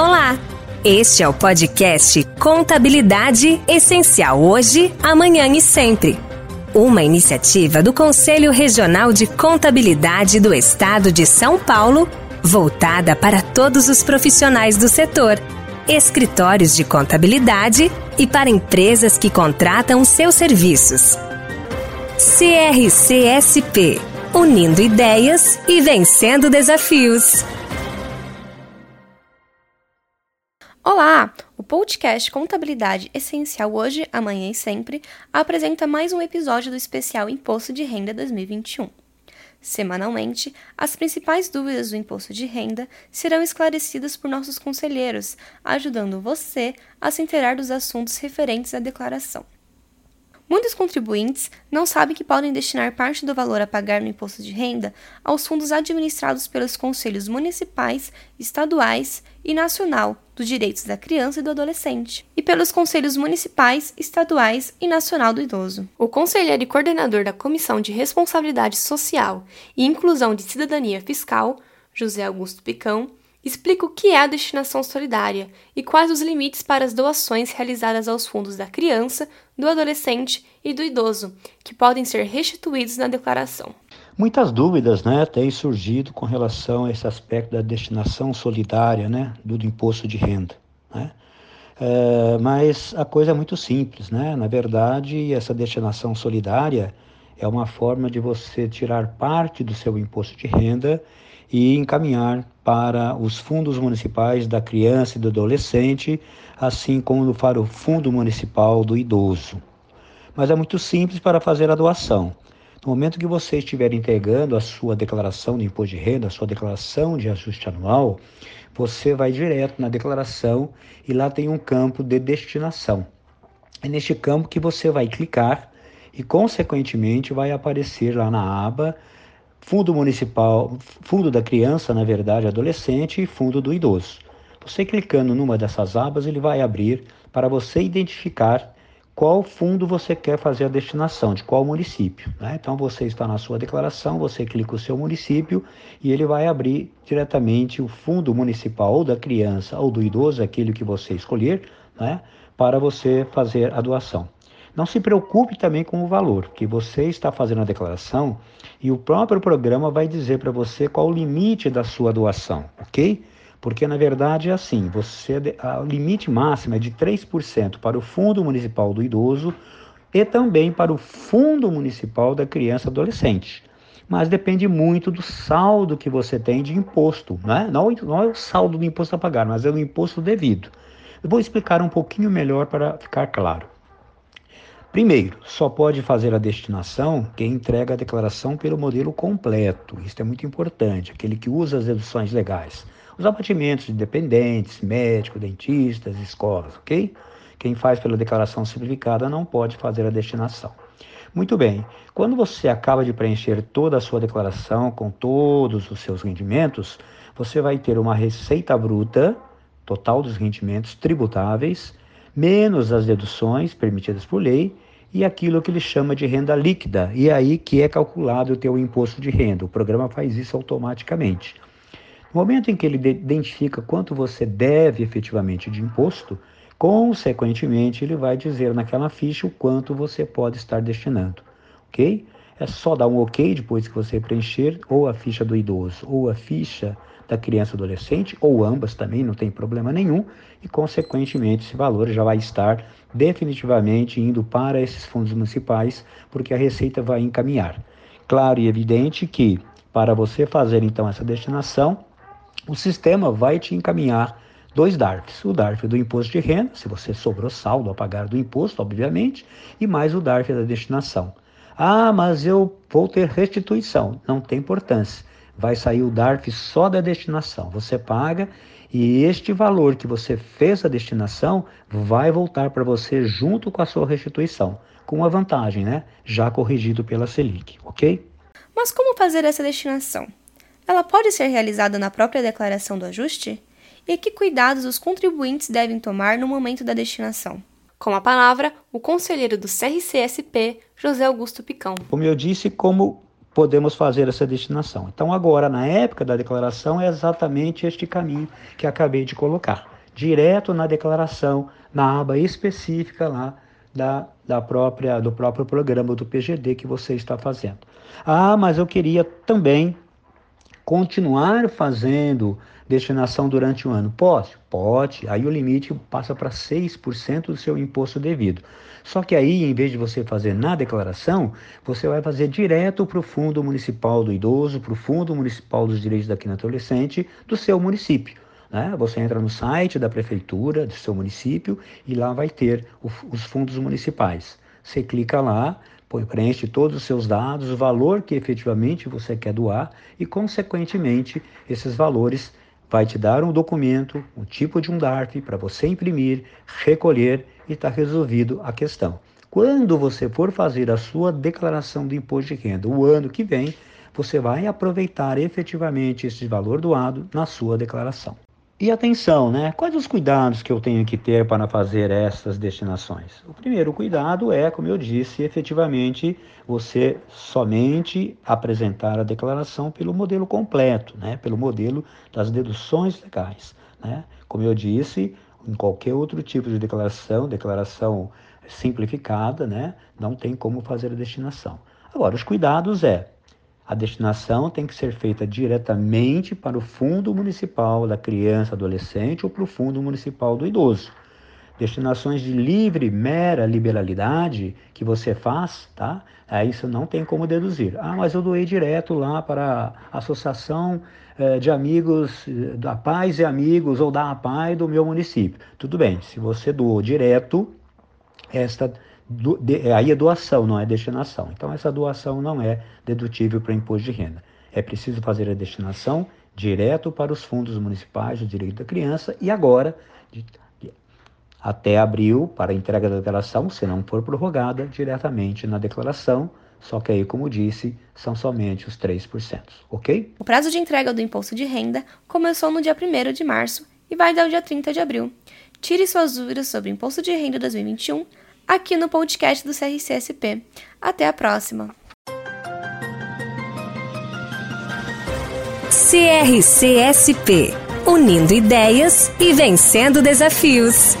Olá! Este é o podcast Contabilidade Essencial hoje, amanhã e sempre. Uma iniciativa do Conselho Regional de Contabilidade do Estado de São Paulo, voltada para todos os profissionais do setor, escritórios de contabilidade e para empresas que contratam seus serviços. CRCSP Unindo ideias e vencendo desafios. Olá! O podcast Contabilidade Essencial Hoje, Amanhã e Sempre apresenta mais um episódio do especial Imposto de Renda 2021. Semanalmente, as principais dúvidas do imposto de renda serão esclarecidas por nossos conselheiros, ajudando você a se inteirar dos assuntos referentes à declaração. Muitos contribuintes não sabem que podem destinar parte do valor a pagar no imposto de renda aos fundos administrados pelos conselhos municipais, estaduais e nacional dos direitos da criança e do adolescente, e pelos conselhos municipais, estaduais e nacional do idoso. O conselheiro e coordenador da Comissão de Responsabilidade Social e Inclusão de Cidadania Fiscal, José Augusto Picão, explica o que é a destinação solidária e quais os limites para as doações realizadas aos fundos da criança, do adolescente e do idoso, que podem ser restituídos na declaração. Muitas dúvidas né, têm surgido com relação a esse aspecto da destinação solidária né, do, imposto de renda. Né? É, mas a coisa é muito simples. Né? Na verdade, essa destinação solidária é uma forma de você tirar parte do seu imposto de renda e encaminhar para os fundos municipais da criança e do adolescente, assim como para o Fundo Municipal do Idoso. Mas é muito simples para fazer a doação. No momento que você estiver entregando a sua declaração de imposto de renda, a sua declaração de ajuste anual, você vai direto na declaração e lá tem um campo de destinação. É neste campo que você vai clicar e, consequentemente, vai aparecer lá na aba Fundo Municipal, Fundo da Criança, na verdade, Adolescente e Fundo do Idoso. Você clicando numa dessas abas, ele vai abrir para você identificar qual fundo você quer fazer a destinação, de qual município. Né? Então você está na sua declaração, você clica o seu município e ele vai abrir diretamente o fundo municipal ou da criança ou do idoso, aquele que você escolher, né? para você fazer a doação. Não se preocupe também com o valor, que você está fazendo a declaração e o próprio programa vai dizer para você qual o limite da sua doação, ok? Porque na verdade é assim, você o limite máximo é de 3% para o Fundo Municipal do Idoso e também para o Fundo Municipal da Criança e Adolescente. Mas depende muito do saldo que você tem de imposto, né? não, não é o saldo do imposto a pagar, mas é o imposto devido. Eu vou explicar um pouquinho melhor para ficar claro. Primeiro, só pode fazer a destinação quem entrega a declaração pelo modelo completo. Isso é muito importante, aquele que usa as deduções legais. Os abatimentos de dependentes, médicos, dentistas, escolas, ok? Quem faz pela declaração simplificada não pode fazer a destinação. Muito bem, quando você acaba de preencher toda a sua declaração com todos os seus rendimentos, você vai ter uma receita bruta, total dos rendimentos tributáveis, menos as deduções permitidas por lei e aquilo que ele chama de renda líquida, e é aí que é calculado o teu imposto de renda. O programa faz isso automaticamente. No momento em que ele identifica quanto você deve efetivamente de imposto, consequentemente ele vai dizer naquela ficha o quanto você pode estar destinando, ok? É só dar um ok depois que você preencher ou a ficha do idoso ou a ficha da criança ou adolescente, ou ambas também, não tem problema nenhum, e consequentemente esse valor já vai estar definitivamente indo para esses fundos municipais, porque a Receita vai encaminhar. Claro e evidente que para você fazer então essa destinação, o sistema vai te encaminhar dois DARFs. O DARF do imposto de renda, se você sobrou saldo a pagar do imposto, obviamente, e mais o DARF da destinação. Ah, mas eu vou ter restituição. Não tem importância vai sair o DARF só da destinação. Você paga e este valor que você fez a destinação vai voltar para você junto com a sua restituição, com uma vantagem, né? Já corrigido pela Selic, ok? Mas como fazer essa destinação? Ela pode ser realizada na própria declaração do ajuste? E que cuidados os contribuintes devem tomar no momento da destinação? Com a palavra, o conselheiro do CRCSP, José Augusto Picão. Como eu disse, como podemos fazer essa destinação. Então, agora, na época da declaração, é exatamente este caminho que acabei de colocar. Direto na declaração, na aba específica lá da, da própria, do próprio programa do PGD que você está fazendo. Ah, mas eu queria também continuar fazendo destinação durante o ano? Pode? Pode. Aí o limite passa para 6% do seu imposto devido. Só que aí, em vez de você fazer na declaração, você vai fazer direto para o Fundo Municipal do Idoso, para o Fundo Municipal dos Direitos da Criança Adolescente do seu município. Né? Você entra no site da prefeitura do seu município e lá vai ter os fundos municipais. Você clica lá, preenche todos os seus dados, o valor que efetivamente você quer doar e, consequentemente, esses valores vai te dar um documento, um tipo de um DARF para você imprimir, recolher e está resolvido a questão. Quando você for fazer a sua declaração de imposto de renda o ano que vem, você vai aproveitar efetivamente esse valor doado na sua declaração. E atenção, né? Quais os cuidados que eu tenho que ter para fazer essas destinações? O primeiro cuidado é, como eu disse, efetivamente você somente apresentar a declaração pelo modelo completo, né? Pelo modelo das deduções legais, né? Como eu disse, em qualquer outro tipo de declaração, declaração simplificada, né? Não tem como fazer a destinação. Agora, os cuidados é a destinação tem que ser feita diretamente para o Fundo Municipal da Criança Adolescente ou para o Fundo Municipal do Idoso. Destinações de livre, mera liberalidade que você faz, tá? Aí isso não tem como deduzir. Ah, mas eu doei direto lá para a Associação eh, de Amigos eh, da Paz e Amigos ou da APAI do meu município. Tudo bem, se você doou direto, esta do, de, é, aí é doação, não é destinação. Então, essa doação não é dedutível para imposto de renda. É preciso fazer a destinação direto para os fundos municipais do direito da criança e agora, de, de, até abril, para a entrega da declaração, se não for prorrogada, diretamente na declaração, só que aí, como disse, são somente os 3%, ok? O prazo de entrega do imposto de renda começou no dia 1 de março e vai até o dia 30 de abril. Tire suas dúvidas sobre o imposto de renda 2021 aqui no podcast do CRCSP. Até a próxima! CRCSP Unindo ideias e vencendo desafios.